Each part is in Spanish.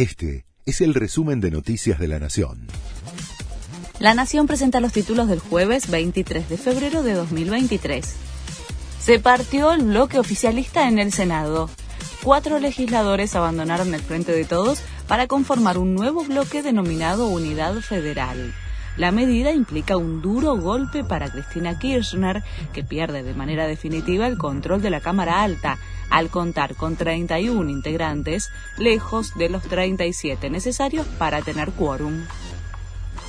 Este es el resumen de Noticias de la Nación. La Nación presenta los títulos del jueves 23 de febrero de 2023. Se partió el bloque oficialista en el Senado. Cuatro legisladores abandonaron el Frente de Todos para conformar un nuevo bloque denominado Unidad Federal. La medida implica un duro golpe para Cristina Kirchner, que pierde de manera definitiva el control de la Cámara Alta, al contar con 31 integrantes, lejos de los 37 necesarios para tener quórum.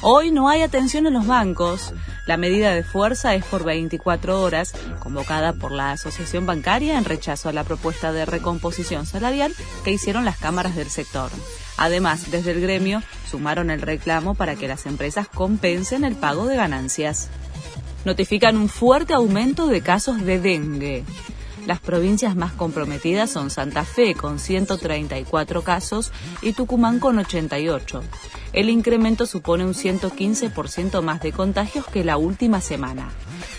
Hoy no hay atención en los bancos. La medida de fuerza es por 24 horas, convocada por la Asociación Bancaria en rechazo a la propuesta de recomposición salarial que hicieron las cámaras del sector. Además, desde el gremio sumaron el reclamo para que las empresas compensen el pago de ganancias. Notifican un fuerte aumento de casos de dengue. Las provincias más comprometidas son Santa Fe con 134 casos y Tucumán con 88. El incremento supone un 115% más de contagios que la última semana.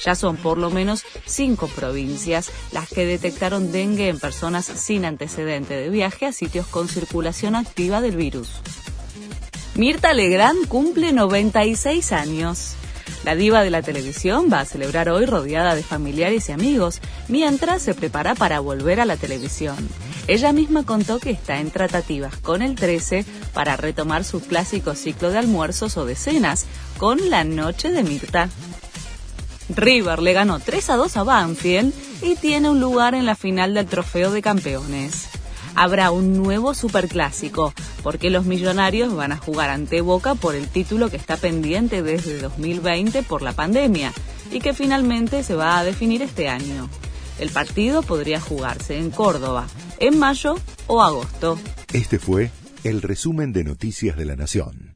Ya son por lo menos cinco provincias las que detectaron dengue en personas sin antecedente de viaje a sitios con circulación activa del virus. Mirta Legrand cumple 96 años. La diva de la televisión va a celebrar hoy rodeada de familiares y amigos, mientras se prepara para volver a la televisión. Ella misma contó que está en tratativas con el 13 para retomar su clásico ciclo de almuerzos o de cenas con la Noche de Mirta. River le ganó 3 a 2 a Banfield y tiene un lugar en la final del Trofeo de Campeones habrá un nuevo superclásico, porque los millonarios van a jugar ante Boca por el título que está pendiente desde 2020 por la pandemia y que finalmente se va a definir este año. El partido podría jugarse en Córdoba, en mayo o agosto. Este fue el resumen de Noticias de la Nación.